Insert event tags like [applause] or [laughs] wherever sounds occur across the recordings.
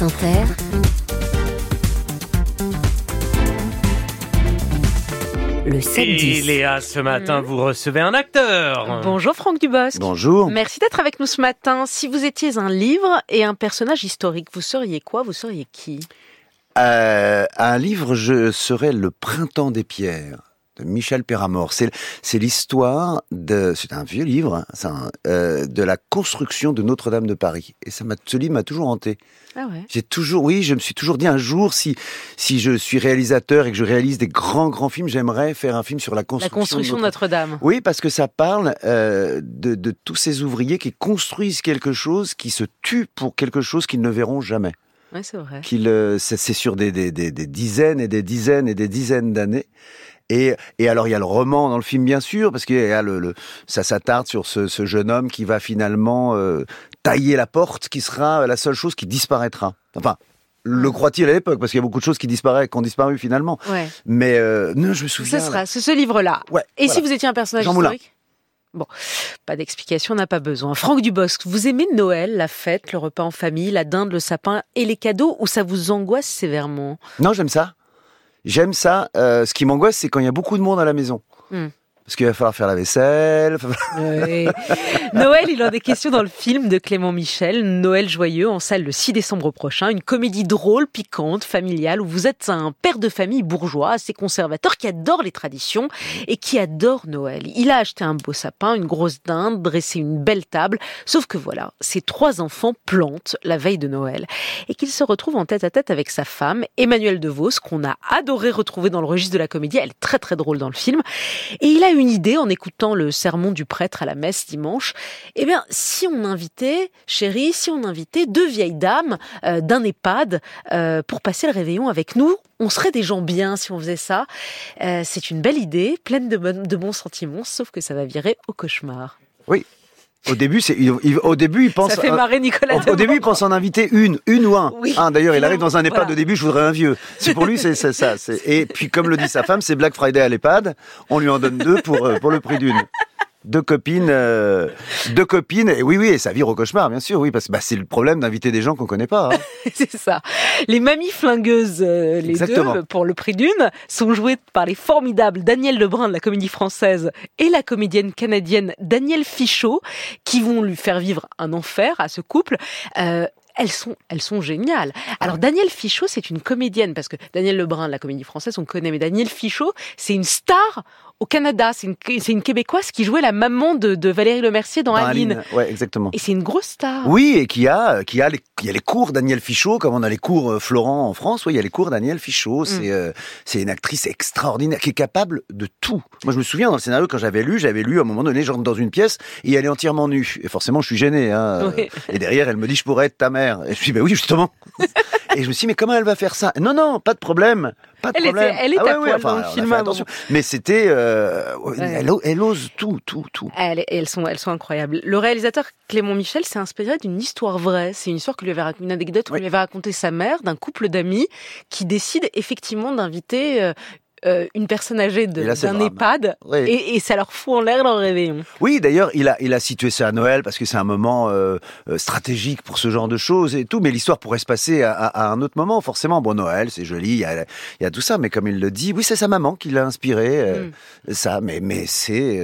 France Inter, le 7-10. Et Léa, ce matin, vous recevez un acteur. Bonjour Franck Dubosc. Bonjour. Merci d'être avec nous ce matin. Si vous étiez un livre et un personnage historique, vous seriez quoi? Vous seriez qui? Euh, un livre, je serais Le Printemps des pierres de Michel Péramor. C'est c'est l'histoire de, c'est un vieux livre, hein, un, euh, de la construction de Notre-Dame de Paris. Et ça m'a, ce livre m'a toujours hanté. Ah ouais. J'ai toujours, oui, je me suis toujours dit un jour, si si je suis réalisateur et que je réalise des grands grands films, j'aimerais faire un film sur la La construction. construction de Notre- Notre-Dame. Oui, parce que ça parle euh, de, de tous ces ouvriers qui construisent quelque chose, qui se tuent pour quelque chose qu'ils ne verront jamais. Oui, c'est vrai. qu'il euh, c'est c'est sur des, des, des, des dizaines et des dizaines et des dizaines d'années. Et, et alors il y a le roman dans le film bien sûr parce que le, le- ça s'attarde sur ce, ce jeune homme qui va finalement euh, tailler la porte qui sera la seule chose qui disparaîtra. Enfin, le croit-il à l'époque parce qu'il y a beaucoup de choses qui disparaissent, qui ont disparu finalement. Ouais. Mais euh, non, je me Ce souviens. sera ce, ce livre-là. Ouais. Et voilà. si vous étiez un personnage Jean Moulin. historique Bon, pas d'explication, on n'a pas besoin. Franck Dubosc, vous aimez Noël, la fête, le repas en famille, la dinde, le sapin et les cadeaux ou ça vous angoisse sévèrement? Non, j'aime ça. J'aime ça. Euh, ce qui m'angoisse, c'est quand il y a beaucoup de monde à la maison. Hmm. Parce qu'il va falloir faire la vaisselle. [laughs] Noël, il en est question dans le film de Clément Michel, Noël joyeux, en salle le 6 décembre prochain. Une comédie drôle, piquante, familiale, où vous êtes un père de famille bourgeois, assez conservateur, qui adore les traditions et qui adore Noël. Il a acheté un beau sapin, une grosse dinde, dressé une belle table. Sauf que voilà, ses trois enfants plantent la veille de Noël. Et qu'il se retrouve en tête à tête avec sa femme, Emmanuelle DeVos, qu'on a adoré retrouver dans le registre de la comédie. Elle est très très drôle dans le film. Et il a une idée en écoutant le sermon du prêtre à la messe dimanche. Eh bien, si on invitait, chérie, si on invitait deux vieilles dames euh, d'un EHPAD euh, pour passer le réveillon avec nous, on serait des gens bien si on faisait ça. Euh, c'est une belle idée, pleine de, bons sentiments, sauf que ça va virer au cauchemar. Au début, c'est, il- il- au début, il pense. ça fait marrer Nicolas. au, début, il pense en inviter une, une ou un. Oui. Un, d'ailleurs, il arrive dans un EHPAD. Voilà. Au début, je voudrais un vieux. C'est pour lui, c'est c'est ça. c'est- Et puis, comme le dit sa femme, c'est Black Friday à l'EHPAD. On lui en donne deux pour euh, pour le prix d'une. Deux copines, euh, deux copines. Et oui, oui, et ça vire au cauchemar, bien sûr. Oui, parce que bah, c'est le problème d'inviter des gens qu'on connaît pas. hein. [laughs] C'est ça. Les mamies flingueuses, euh, les Exactement. deux, pour le prix d'une, sont jouées par les formidables Daniel Lebrun de la comédie française et la comédienne canadienne Danielle Fichot, qui vont lui faire vivre un enfer à ce couple. Euh, elles sont, elles sont géniales. Alors Danielle Fichot, c'est une comédienne parce que Daniel Lebrun de la comédie française, on connaît, mais Danielle Fichot, c'est une star au Canada. C'est une, québécoise qui jouait la maman de, de Valérie Lemercier dans, Dans Aline. Aline. Ouais, exactement. Et c'est une grosse star. Oui, et qui a, qui a les, y a les cours Daniel Fichot, comme on a les cours euh, Florent en France. Oui, il y a les cours Daniel Fichot. C'est, euh, c'est une actrice extraordinaire qui est capable de tout. Moi, je me souviens dans le scénario quand j'avais lu, j'avais lu à un moment donné, je rentre dans une pièce et elle est entièrement nue. Et forcément, je suis gêné. Hein. Oui. Et derrière, elle me dit, je pourrais être ta mère. Et je dis, ben oui, justement. et je me suis dit, mais comment elle va faire ça? Non, non, pas de problème. Pas de Elle était- problème. elle est Ah à ouais, poil enfin, le film attention. Mais c'était, euh, elle, elle ose tout, tout, tout. Elles, elles sont, elles sont incroyables. Le réalisateur Clément Michel s'est inspiré d'une histoire vraie. C'est une histoire que lui avait une anecdote que lui avait racontée sa mère d'un couple d'amis qui décide effectivement d'inviter euh, une personne âgée d'un. EHPAD Oui. et, et ça leur fout en l'air leur réveillon. Oui, d'ailleurs, il a, il a situé ça à Noël parce que c'est un moment euh, euh, stratégique pour ce genre de choses et tout. Mais l'histoire pourrait se passer à, à- à un autre moment, forcément. Bon, Noël, c'est joli, il y a, il y a tout ça. Mais comme il le dit, oui, c'est sa maman qui l'a inspiré. euh, Mm. Ça, mais, mais c'est.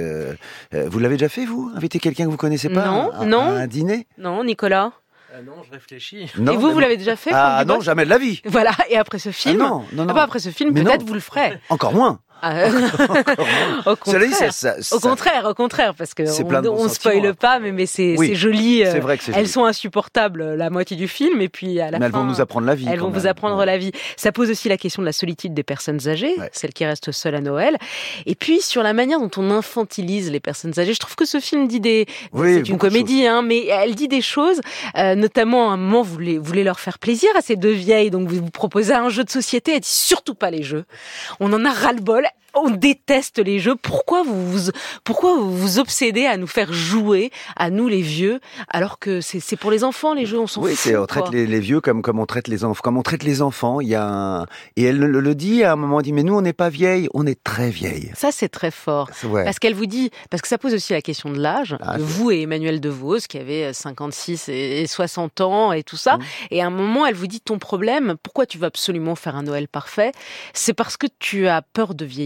vous l'avez déjà fait, vous? Inviter quelqu'un que vous connaissez pas Non, à, à- non. à un dîner? Non, Nicolas Ah non, je réfléchis. [laughs] Non, Et vous, vous l'avez déjà fait Ah non, jamais de la vie. Voilà, et après ce Ah film non, non, non. Ah bah, après ce film, peut-être vous le ferez. Encore moins. Ah, [laughs] au Cela dit, contraire. ça- ça- Au contraire, au contraire, parce que on, bons on spoile sentiments, pas, mais, mais c'est Oui, joli. euh, C'est vrai que c'est Elles joli. sont insupportables euh, la moitié du film, et puis à la Mais elles fin, vont nous apprendre la vie. elles vont vous apprendre la vie. Ça pose aussi la question de la solitude des personnes âgées, Ouais. celles qui restent seules à Noël. Et puis sur la manière dont on infantilise les personnes âgées. Je trouve que ce film dit des. Oui, c'est une comédie, hein, mais elle dit des choses. euh, notamment, à un moment, vous voulez, vous voulez leur faire plaisir à ces deux vieilles, donc vous vous proposez un jeu de société. Elle dit surtout pas les jeux. On en a ras le bol. On déteste les jeux. Pourquoi vous vous, pourquoi vous vous obsédez à nous faire jouer, à nous les vieux, alors que c'est pour les enfants les jeux, on s'en Oui, fout. c'est on traite les, les vieux comme comme on traite les enfants, comme on traite les enfants. Il y a un... et elle le, le dit à un moment, elle dit mais nous on n'est pas vieilles, on est très vieilles. Ça c'est très fort. Ouais. Parce qu'elle vous dit, parce que ça pose aussi la question de l'âge, Ah, de vous et Emmanuel DeVos, qui avait 56 et et 60 ans et tout ça. Mm. Et à un moment, elle vous dit, ton problème, pourquoi tu veux absolument faire un Noël parfait? C'est parce que tu as peur de vieillir.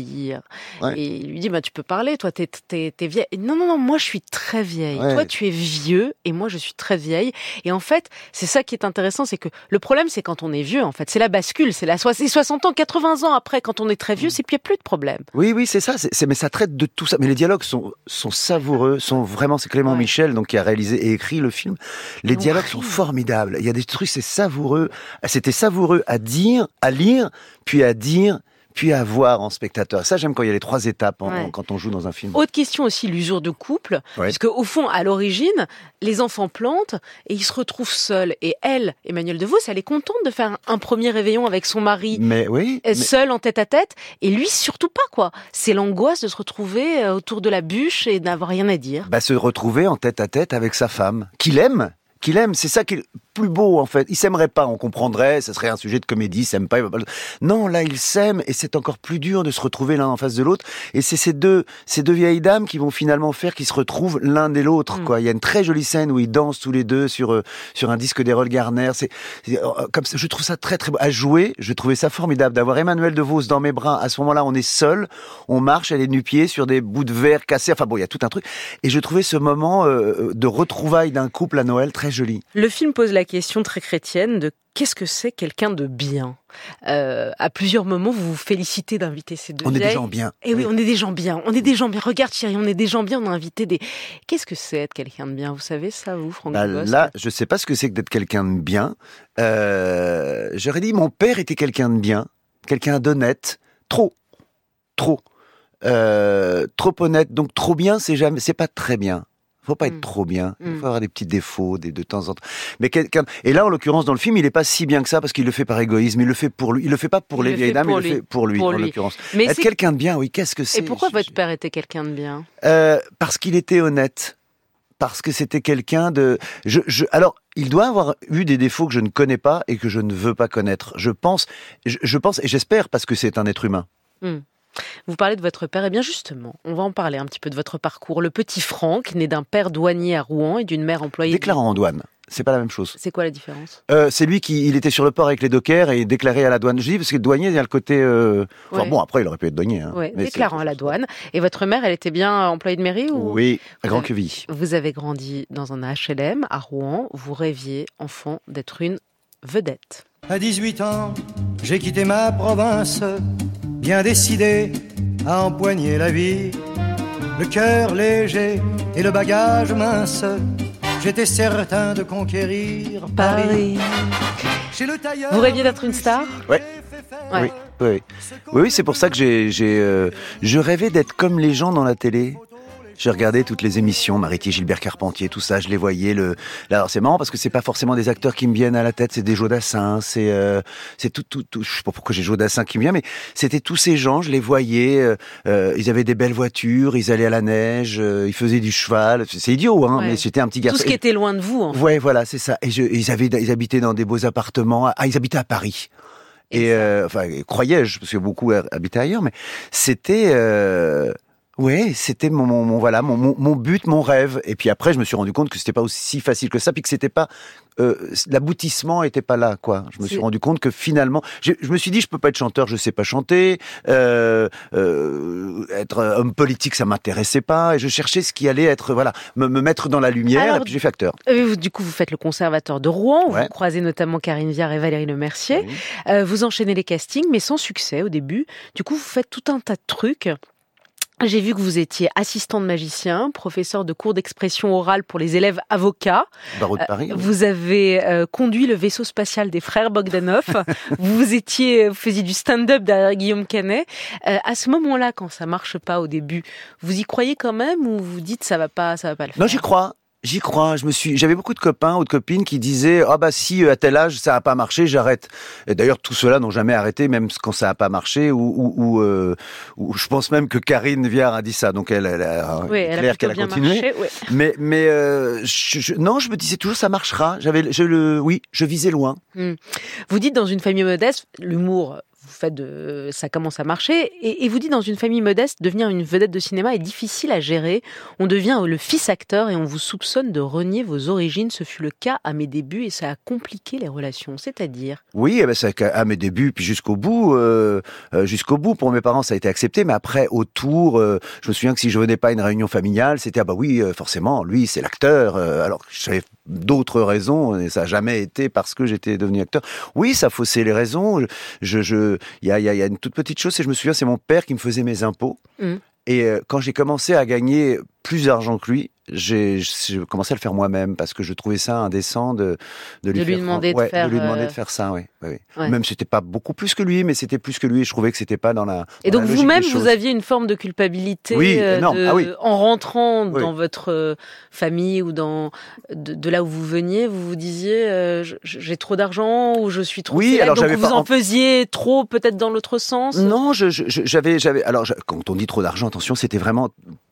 Ouais. Et il lui dit, bah, tu peux parler, toi, t'es, t'es, t'es vieille. Et Non, non, non, moi, je suis très vieille. Ouais. Toi, tu es vieux et moi, je suis très vieille. Et en fait, c'est ça qui est intéressant, c'est que le problème, c'est quand on est vieux, en fait. C'est la bascule, c'est la soix- c'est 60 ans, 80 ans après, quand on est très vieux, c'est puis il n'y a plus de problème. Oui, oui, c'est ça. C'est, c'est- mais ça traite de tout ça. Mais les dialogues sont, sont savoureux, sont vraiment. C'est Clément Ouais. Michel donc qui a réalisé et écrit le film. Les dialogues sont formidables. Il y a des trucs, c'est savoureux. C'était savoureux à dire, à lire, puis à dire, puis à voir en spectateur. Ça, j'aime quand il y a les trois étapes en- Ouais. en- quand on joue dans un film. Autre question aussi, l'usure de couple. Ouais. Parce qu'au fond, à l'origine, les enfants plantent et ils se retrouvent seuls. Et elle, Emmanuel DeVos, elle est contente de faire un premier réveillon avec son mari. Mais oui. euh, mais- Seul en tête à tête, et lui surtout pas quoi. C'est l'angoisse de se retrouver euh, autour de la bûche et d'avoir rien à dire. bah, se retrouver en tête à tête avec sa femme, qu'il aime, qu'il aime. C'est ça qui est le plus beau en fait. Il s'aimerait pas, on comprendrait, ça serait un sujet de comédie, il s'aime pas. pas Non, là il s'aime et c'est encore plus dur de se retrouver l'un en face de l'autre. Et c'est ces deux, ces deux vieilles dames qui vont finalement faire qu'ils se retrouvent l'un et l'autre. Mm. Quoi. Il y a une très jolie scène où ils dansent tous les deux sur euh, sur un disque d'Errol Garner. C'est c'est, euh, comme ça, je trouve ça très très beau à jouer. Je trouvais ça formidable d'avoir Emmanuel DeVos dans mes bras. À ce moment-là, on est seul, on marche, elle est nu-pied sur des bouts de verre cassés. Enfin bon, il y a tout un truc. Et je trouvais ce moment euh, de retrouvailles d'un couple à Noël très joli. Le film pose la question très chrétienne de qu'est-ce que c'est quelqu'un de bien? Euh, à plusieurs moments, vous vous félicitez d'inviter ces deux On est des gens bien. Eh oui, on est des gens bien. On est des gens bien. Regarde, chérie, on est des gens bien. On a invité des. Qu'est-ce que c'est être quelqu'un de bien? Vous savez ça, vous, Franck Bah, là, je sais pas ce que c'est que d'être quelqu'un de bien. Euh, J'aurais dit mon père était quelqu'un de bien, quelqu'un d'honnête, trop, trop, euh, trop honnête. Donc trop bien, c'est jamais, c'est pas très bien. Faut pas être Mm. trop bien. Il Mm. faut avoir des petits défauts, des de temps en temps. Mais quelqu'un. Et là, en l'occurrence, dans le film, il est pas si bien que ça parce qu'il le fait par égoïsme. Il le fait pour lui. Il le fait pas pour Il les le vieilles dames. il le fait pour lui, Pour en l'occurrence. Mais Être quelqu'un de bien, oui. Qu'est-ce que c'est Et pourquoi Je- votre père était quelqu'un de bien? Euh, parce qu'il était honnête. Parce que c'était quelqu'un de. Je, je, alors, il doit avoir eu des défauts que je ne connais pas et que je ne veux pas connaître. Je pense, je, je pense et j'espère parce que c'est un être humain. Vous parlez de votre père. Eh bien, justement, on va en parler un petit peu de votre parcours. Le petit Franck, né d'un père douanier à Rouen et d'une mère employée. Déclarant en douane, c'est pas la même chose. C'est quoi la différence? Euh, c'est lui qui, il était sur le port avec les dockers et déclaré à la douane. Je dis parce que le douanier, il y a le côté. Euh... Enfin Ouais. bon, après, il aurait pu être douanier. Hein. Ouais, déclarant à la douane. Et votre mère, elle était bien employée de mairie ou Oui, à Grand. Queville. Vous avez grandi dans un HLM à Rouen. Vous rêviez, enfant, d'être une vedette. À 18 ans, j'ai quitté ma province, bien décidé à empoigner la vie. Le cœur léger et le bagage mince, j'étais certain de conquérir Paris. Chez le tailleur, Vous rêviez d'être une star Ouais. Ouais. Oui, oui, oui. Oui, oui, c'est pour ça que j'ai, j'ai, euh, je rêvais d'être comme les gens dans la télé. J'ai regardé toutes les émissions, Maritier, Gilbert Carpentier, tout ça, je les voyais. Le... Là, alors c'est marrant parce que c'est pas forcément des acteurs qui me viennent à la tête, c'est des Jodassin, c'est, euh, c'est tout, tout, tout. Je sais pas pourquoi j'ai Jodassin qui me vient, mais c'était tous ces gens, je les voyais. euh, euh, ils avaient des belles voitures, ils allaient à la neige, euh, ils faisaient du cheval. C'est idiot, hein, Ouais. mais j'étais un petit garçon. Tout ce qui était loin de vous, en fait. Ouais, voilà, c'est ça. Et je, ils avaient, ils habitaient dans des beaux appartements. Ah, ils habitaient à Paris. Et Et, euh, enfin, croyais-je, parce que beaucoup ha- habitaient ailleurs, mais c'était, euh, ouais, c'était mon, mon, mon- voilà, mon, but, mon rêve. Et puis après, je me suis rendu compte que c'était pas aussi facile que ça, puis que c'était pas, euh, l'aboutissement était pas là, quoi. Je me suis rendu compte que finalement, je me suis dit, je peux pas être chanteur, je sais pas chanter. Euh, euh, être homme politique, ça m'intéressait pas. Et je cherchais ce qui allait être, voilà, me, me mettre dans la lumière. Alors, et puis j'ai fait acteur. Vous- Du coup, vous faites le conservateur de Rouen. Ouais. Vous croisez notamment Karine Viard et Valérie Lemercier. Oui. Vous enchaînez les castings, mais sans succès au début. Du coup, vous faites tout un tas de trucs. J'ai vu que vous étiez assistant de magicien, professeur de cours d'expression orale pour les élèves avocats. Barreau de Paris. oui. Vous avez euh, conduit le vaisseau spatial des frères Bogdanov. [laughs] vous étiez, vous faisiez du stand-up derrière Guillaume Canet. Euh, à ce moment-là, quand ça marche pas au début, vous y croyez quand même ou vous dites ça va pas, ça va pas le faire? Non, j'y crois. J'y crois. Je me suis, j'avais beaucoup de copains ou de copines qui disaient ah bah si euh, à tel âge ça a pas marché, j'arrête. Et d'ailleurs tous ceux-là n'ont jamais arrêté, même quand ça a pas marché. Ou, ou, ou, euh, ou je pense même que Karine Viard a dit ça, donc elle, elle, a- Oui, il est elle a qu'elle a continué. marché. ouais. Mais mais euh, je- je- non, je me disais toujours ça marchera. J'avais, je le, oui, je visais loin. Vous dites dans une famille modeste, l'humour, faites de, ça commence à marcher, et, vous dites dans une famille modeste, devenir une vedette de cinéma est difficile à gérer. On devient le fils acteur et on vous soupçonne de renier vos origines. Ce fut le cas à mes débuts et ça a compliqué les relations. C'est-à-dire, Oui, eh ben, à mes débuts, puis jusqu'au bout, euh, euh, jusqu'au bout, pour mes parents, ça a été accepté. Mais après, autour, euh, je me souviens que si je venais pas à une réunion familiale, c'était ah bah oui, euh, forcément, lui, c'est l'acteur. alors, j'avais d'autres raisons, et ça a jamais été parce que j'étais devenu acteur. Oui, ça faussait les raisons. Je, je, il y a, il y a- il y a une toute petite chose, c'est je me souviens, c'est mon père qui me faisait mes impôts. Mhm. Et euh, quand j'ai commencé à gagner plus d'argent que lui, j'ai commencé à le faire moi-même parce que je trouvais ça indécent de, de lui, De lui faire demander de ouais, faire, lui demander euh, de faire ça, oui. oui, oui. Ouais. Même c'était pas beaucoup plus que lui, mais c'était plus que lui. Et je trouvais que c'était pas dans la. et dans donc la logique vous-même, vous aviez une forme de culpabilité Oui, euh, de- Ah oui. en rentrant dans votre euh, famille ou dans de, de là où vous veniez, vous vous disiez euh, j'ai trop d'argent ou je suis trop Oui, célèbre, alors donc vous pas- en faisiez trop peut-être dans l'autre sens? Non, j'avais, j'avais. Alors, je- quand on dit trop d'argent, attention, c'était vraiment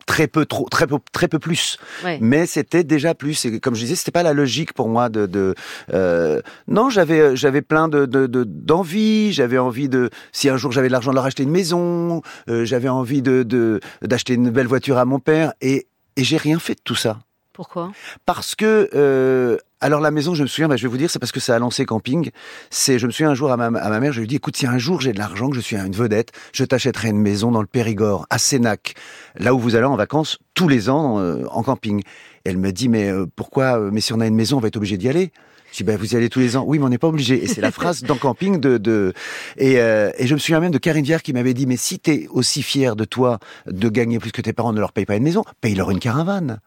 très peu, trop, très peu, très peu plus. Ouais. Mais c'était déjà plus. Et comme je disais, c'était pas la logique pour moi de. de euh, non, j'avais, j'avais plein de, de, de- d'envie. J'avais envie de. Si un jour j'avais de l'argent, de leur acheter une maison. euh, j'avais envie de, de d'acheter une belle voiture à mon père. Et et j'ai rien fait de tout ça. Pourquoi? Parce que euh, alors la maison, je me souviens, bah, je vais vous dire, c'est parce que ça a lancé camping. C'est, je me souviens un jour à ma, à ma mère, je lui ai dit, écoute, si un jour j'ai de l'argent, que je suis une vedette, je t'achèterai une maison dans le Périgord, à Sénac, là où vous allez en vacances tous les ans euh, en camping. Et elle me dit, mais euh, pourquoi euh, Mais si on a une maison, on va être obligé d'y aller. Je dis, ben, vous y allez tous les ans. Oui, mais on n'est pas obligé. Et c'est la [laughs] phrase dans camping de, de, et, euh, et je me souviens même de Karine Viard qui m'avait dit, mais si t'es aussi fier de toi de gagner plus que tes parents ne leur payent pas une maison, paye-leur une caravane.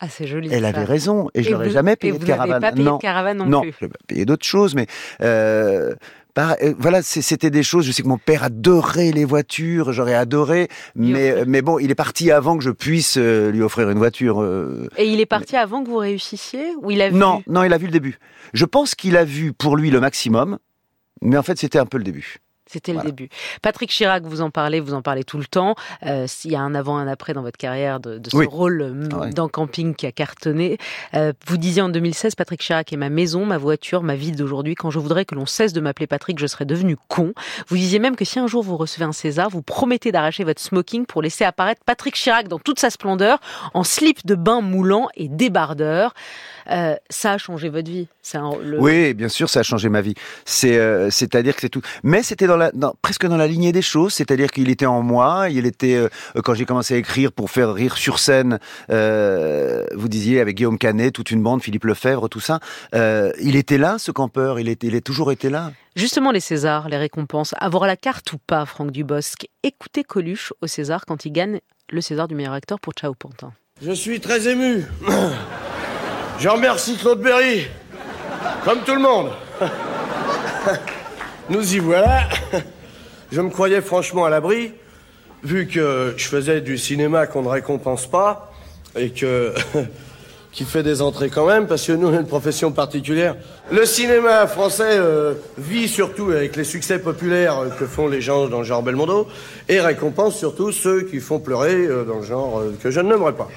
Ah, c'est joli. Elle ça. avait raison. Et je Et n'aurais vous- jamais et payé vous de caravane. pas payé non. de caravane non, non, plus. j'ai payé d'autres choses, mais euh, par- euh, voilà, c'était des choses. Je sais que mon père adorait les voitures, j'aurais adoré, mais mais bon, il est parti avant que je puisse euh, lui offrir une voiture. euh. Et il est parti avant que vous réussissiez Ou il a vu? Non, non, il a vu le début. Je pense qu'il a vu pour lui le maximum, mais en fait, c'était un peu le début. C'était le début. Patrick Chirac, vous en parlez, vous en parlez tout le temps. Euh, S'il y a un avant, un après dans votre carrière de, de ce Oui. rôle euh, Ah ouais. dans Camping qui a cartonné. Euh, vous disiez en 2016, Patrick Chirac est ma maison, ma voiture, ma vie d'aujourd'hui. Quand je voudrais que l'on cesse de m'appeler Patrick, je serais devenu con. Vous disiez même que si un jour vous recevez un César, vous promettez d'arracher votre smoking pour laisser apparaître Patrick Chirac dans toute sa splendeur, en slip de bain moulant et débardeur. Euh, ça a changé votre vie. C'est un- le- Oui, bien sûr, ça a changé ma vie. C'est, euh, c'est-à-dire que c'est tout. Mais c'était dans la, dans- presque dans la lignée des choses. C'est-à-dire qu'il était en moi. Il était euh, quand j'ai commencé à écrire pour faire rire sur scène. euh, vous disiez avec Guillaume Canet, toute une bande, Philippe Lefebvre, tout ça. euh, il était là, ce campeur. Il était, il est toujours été là. Justement, les Césars, les récompenses, avoir la carte ou pas, Franck Dubosc Écoutez Coluche au César quand il gagne le César du meilleur acteur pour Ciao Pantin. Je suis très ému. [clears throat] Je remercie Claude Berry. Comme tout le monde. Nous y voilà. Je me croyais franchement à l'abri, vu que je faisais du cinéma qu'on ne récompense pas, et que. qui fait des entrées quand même, parce que nous, on a une profession particulière. Le cinéma français euh, vit surtout avec les succès populaires que font les gens dans le genre Belmondo, et récompense surtout ceux qui font pleurer euh, dans le genre euh, que je ne nommerai pas.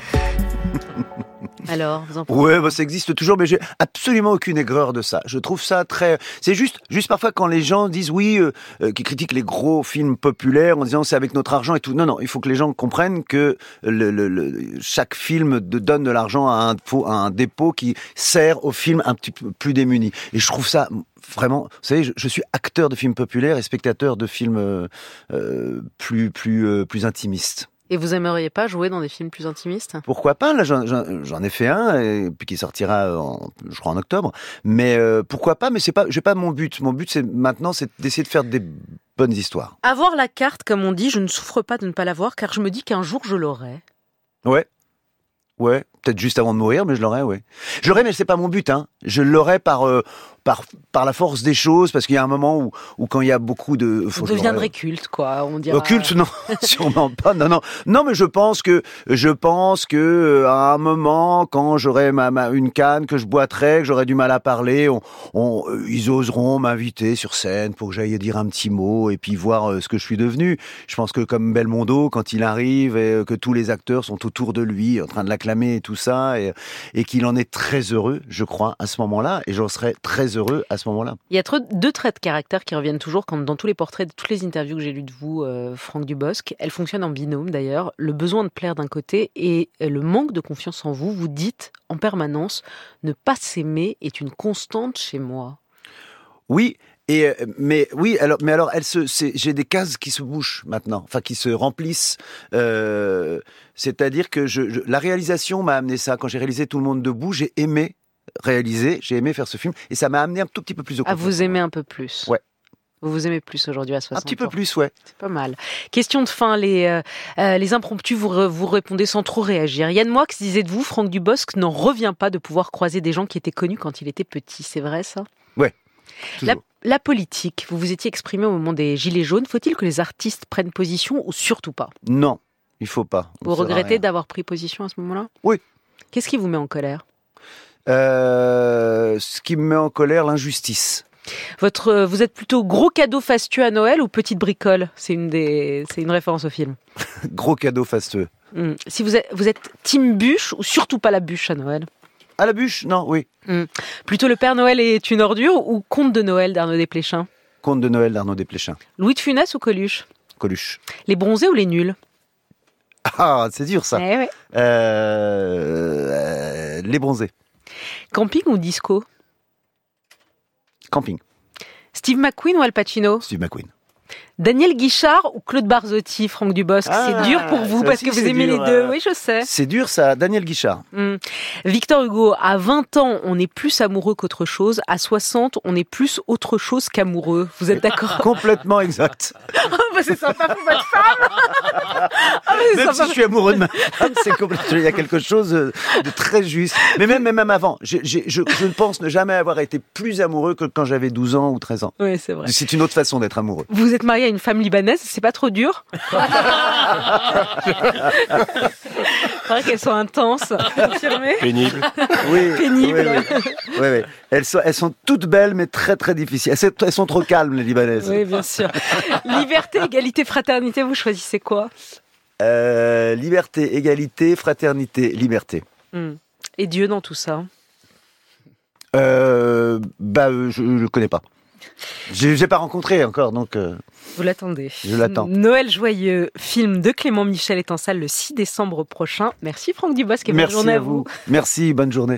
Alors, vous en Ouais, bah, ça existe toujours, mais j'ai absolument aucune aigreur de ça. Je trouve ça très. C'est juste, juste parfois quand les gens disent oui, euh, euh, qui critiquent les gros films populaires en disant c'est avec notre argent et tout. Non, non, il faut que les gens comprennent que le, le- le- chaque film donne de l'argent à un, à un dépôt qui sert aux films un petit peu plus démunis. Et je trouve ça vraiment. Vous savez, je, je suis acteur de films populaires et spectateur de films euh, euh, plus plus euh, plus intimistes. Et vous aimeriez pas jouer dans des films plus intimistes? Pourquoi pas? Là, j'en- ai fait un, et puis qui sortira, en, je crois, en octobre. Mais euh, pourquoi pas? Mais c'est pas, j'ai pas mon but. Mon but, c'est maintenant, c'est d'essayer de faire des bonnes histoires. Avoir la carte, comme on dit, je ne souffre pas de ne pas l'avoir, car je me dis qu'un jour je l'aurai. Ouais, ouais. Peut-être juste avant de mourir, mais je l'aurais, ouais. Je l'aurais, mais c'est pas mon but. Hein. Je l'aurais par, euh, par par la force des choses, parce qu'il y a un moment où, où quand il y a beaucoup de... Vous deviendrez me- culte, quoi. On dirait. Occulte, non, [laughs] sûrement pas. Non, non, non, mais je pense que je pense que euh, à un moment, quand j'aurai ma, ma- une canne que je boiterai, que j'aurai du mal à parler, on, on- euh, ils oseront m'inviter sur scène pour que j'aille dire un petit mot et puis voir euh, ce que je suis devenu. Je pense que comme Belmondo, quand il arrive et euh, que tous les acteurs sont autour de lui, en train de l'acclamer et tout ça, et, et qu'il en est très heureux, je crois, à ce moment-là, et j'en serai très heureux à ce moment-là. Il y a deux traits de caractère qui reviennent toujours quand, dans tous les portraits, de toutes les interviews que j'ai lues de vous, euh, Franck Dubosc. Elles fonctionnent en binôme d'ailleurs. Le besoin de plaire d'un côté et euh, le manque de confiance en vous. Vous dites en permanence ne pas s'aimer est une constante chez moi. Oui, et euh, mais oui, alors mais alors elle se, j'ai des cases qui se bouchent maintenant, enfin qui se remplissent. Euh, C'est-à-dire que je, je- la réalisation m'a amené ça. Quand j'ai réalisé Tout le monde debout, j'ai aimé réaliser, j'ai aimé faire ce film, et ça m'a amené un tout petit peu plus de À vous aimer un peu plus. Ouais. Vous vous aimez plus aujourd'hui à 60 Un petit peu ans. plus, ouais. C'est pas mal. Question de fin, les, euh, euh, les impromptus, vous, re- vous répondez sans trop réagir. Yann Moix disait de vous, Franck Dubosc n'en revient pas de pouvoir croiser des gens qui étaient connus quand il était petit. C'est vrai ça? La, Toujours. la politique, vous vous étiez exprimé au moment des Gilets jaunes. Faut-il que les artistes prennent position ou surtout pas? Non, il faut pas. On Vous regrettez d'avoir pris position à ce moment-là? Oui. Qu'est-ce qui vous met en colère? Euh, ce qui me met en colère, l'injustice. Votre, euh, Vous êtes plutôt gros cadeau fastueux à Noël ou petite bricole? C'est une, des, c'est une référence au film. [laughs] Gros cadeau fastueux. Hmm. Si vous êtes, vous êtes team bûche ou surtout pas la bûche à Noël? À la bûche Non, oui. Plutôt le Père Noël est une ordure ou Conte de Noël d'Arnaud Desplechin? Conte de Noël d'Arnaud Desplechin. Louis de Funès ou Coluche? Coluche. Les bronzés ou les nuls? Ah, c'est dur ça. Eh ouais. Euh, euh, les bronzés. Camping ou disco? Camping. Steve McQueen ou Al Pacino? Steve McQueen. Daniel Guichard ou Claude Barzotti, Franck Dubosc Ah, C'est dur pour vous parce que vous aimez dur, les deux. euh. Oui, je sais. C'est dur ça, Daniel Guichard. Hmm. Victor Hugo, à 20 ans, on est plus amoureux qu'autre chose. À 60, on est plus autre chose qu'amoureux. Vous êtes d'accord? [laughs] Complètement exact. [laughs] Ah, bah, C'est sympa pour votre femme Ah, bah, Même si je suis amoureux de ma femme, c'est complètement. Il y a quelque chose de très juste. Mais même, même avant, j'ai- je, je ne pense ne jamais avoir été plus amoureux que quand j'avais 12 ans ou 13 ans. Oui, c'est vrai. C'est une autre façon d'être amoureux. Vous êtes marié à une femme libanaise, c'est pas trop dur [laughs] C'est vrai qu'elles sont intenses, confirmé Pénible. Oui, Pénible. oui, oui. Oui, oui. Elles, sont, elles sont toutes belles, mais très très difficiles. Elles, sont- elles sont trop calmes, les Libanaises. Oui, bien sûr. Liberté, égalité, fraternité, vous choisissez quoi? Euh, liberté, égalité, fraternité, liberté. Hmm. Et Dieu dans tout ça? Euh, bah, euh, je ne connais pas. Je n'ai pas rencontré encore, donc euh, Vous l'attendez. Je l'attends. Noël joyeux, film de Clément Michel est en salle le 6 décembre prochain. Merci Franck Dubosc et bonne merci journée à vous. Merci, bonne journée.